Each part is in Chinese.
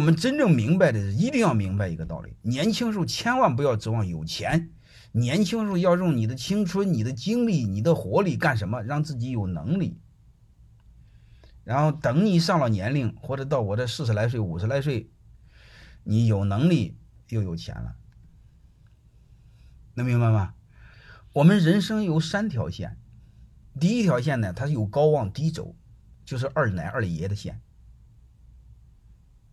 我们真正明白的是，一定要明白一个道理：年轻时候千万不要指望有钱，年轻时候要用你的青春、你的精力、你的活力干什么？让自己有能力。然后等你上了年龄，或者到我这四十来岁、五十来岁，你有能力又有钱了，能明白吗？我们人生有三条线，第一条线呢，它是有高往低走，就是二奶二爷的线，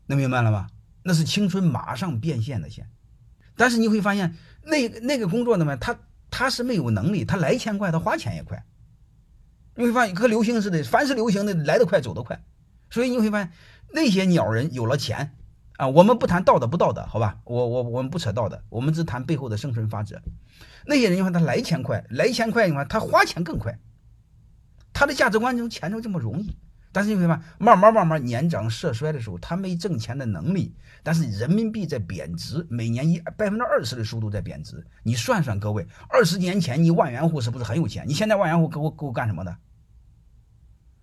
能明白了吗？那是青春马上变现的线。但是你会发现，那那个工作呢，他他是没有能力，他来钱快，他花钱也快。你会发现和流行似的，凡是流行的来得快走得快，所以你会发现那些鸟人有了钱啊，我们不谈道德不道德，好吧？我我我们不扯道德，我们只谈背后的生存法则。那些人你看他来钱快，来钱快，你看他花钱更快，他的价值观中钱就这么容易。但是你会发现，慢慢慢慢年长色衰的时候，他没挣钱的能力，但是人民币在贬值，每年以百分之二十的速度在贬值。你算算，各位，二十年前你万元户是不是很有钱？你现在万元户给我给我干什么的？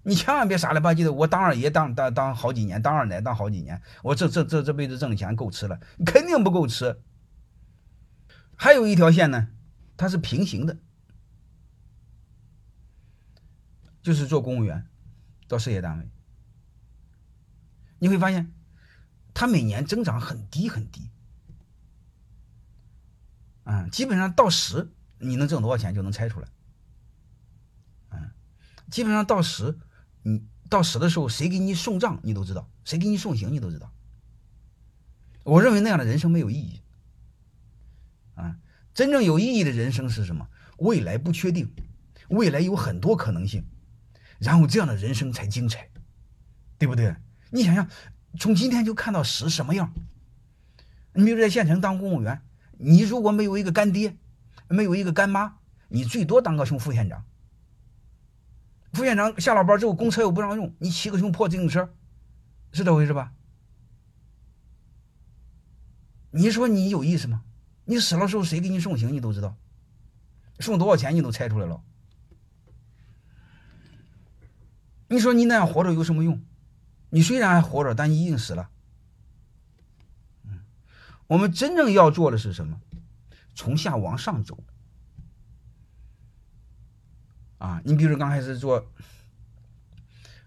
你千万别傻了吧唧的，我当二爷当当当好几年，当二奶当好几年，我这这这这辈子挣的钱够吃了？肯定不够吃。还有一条线呢，它是平行的，就是做公务员到事业单位，你会发现，它每年增长很低很低，啊，基本上到十，你能挣多少钱就能猜出来，嗯，基本上到十。你到十的时候，谁给你送葬你都知道，谁给你送行你都知道。我认为那样的人生没有意义。啊，真正有意义的人生是什么？未来不确定，未来有很多可能性，然后这样的人生才精彩，对不对？你想想，从今天就看到死什么样？你比如在县城当公务员，你如果没有一个干爹，没有一个干妈，你最多当个熊副县长。副县长下了班之后，公车又不让用，你骑个熊破自行车，是这回事吧？你说你有意思吗？你死了时候谁给你送行，你都知道，送多少钱你都猜出来了。你说你那样活着有什么用？你虽然还活着，但你已经死了。嗯，我们真正要做的是什么？从下往上走。啊，你比如刚开始做，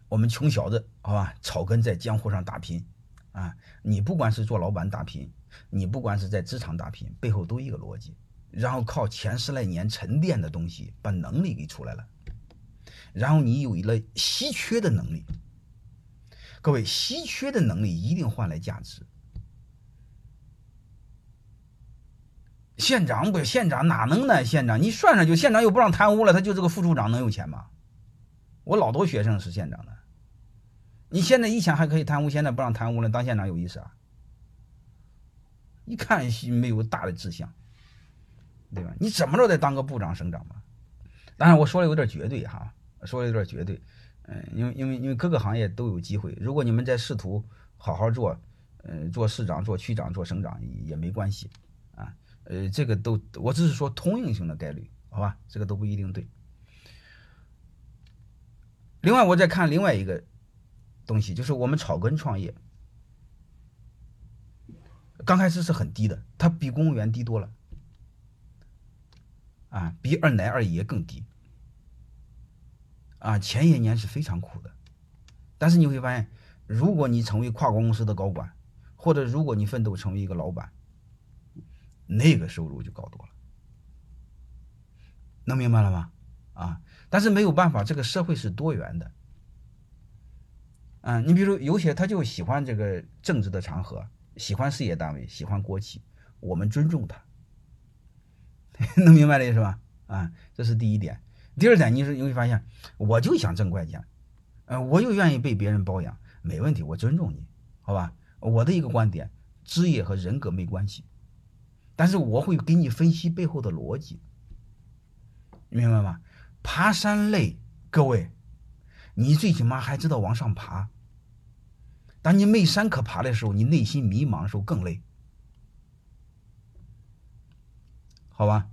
我们穷小子，好吧，草根在江湖上打拼，啊，你不管是做老板打拼，你不管是在职场打拼，背后都一个逻辑，然后靠前十来年沉淀的东西，把能力给出来了，然后你有了稀缺的能力，各位，稀缺的能力一定换来价值。县长不？县长哪能呢？县长，你算算就，县长又不让贪污了，他就这个副处长能有钱吗？我老多学生是县长的，你现在以前还可以贪污，现在不让贪污了，当县长有意思啊？一看没有大的志向，对吧？你怎么着得当个部长、省长吧？当然我说的有点绝对哈，说的有点绝对，嗯，因为因为因为各个行业都有机会，如果你们在试图好好做，嗯，做市长、做区长、做省长也没关系。啊呃，这个都，我只是说通用性的概率，好吧？这个都不一定对。另外，我再看另外一个东西，就是我们草根创业，刚开始是很低的，它比公务员低多了，啊，比二奶二爷更低，啊，前些年是非常苦的。但是你会发现，如果你成为跨国公司的高管，或者如果你奋斗成为一个老板，那个收入就高多了，能明白了吗？啊，但是没有办法，这个社会是多元的。嗯，你比如有些他就喜欢这个政治的场合，喜欢事业单位，喜欢国企，我们尊重他，能明白这意思吧？啊，这是第一点。第二点，你是你会发现，我就想挣快钱，嗯，我又愿意被别人包养，没问题，我尊重你，好吧？我的一个观点，职业和人格没关系。但是我会给你分析背后的逻辑，明白吗？爬山累，各位，你最起码还知道往上爬。当你没山可爬的时候，你内心迷茫的时候更累，好吧？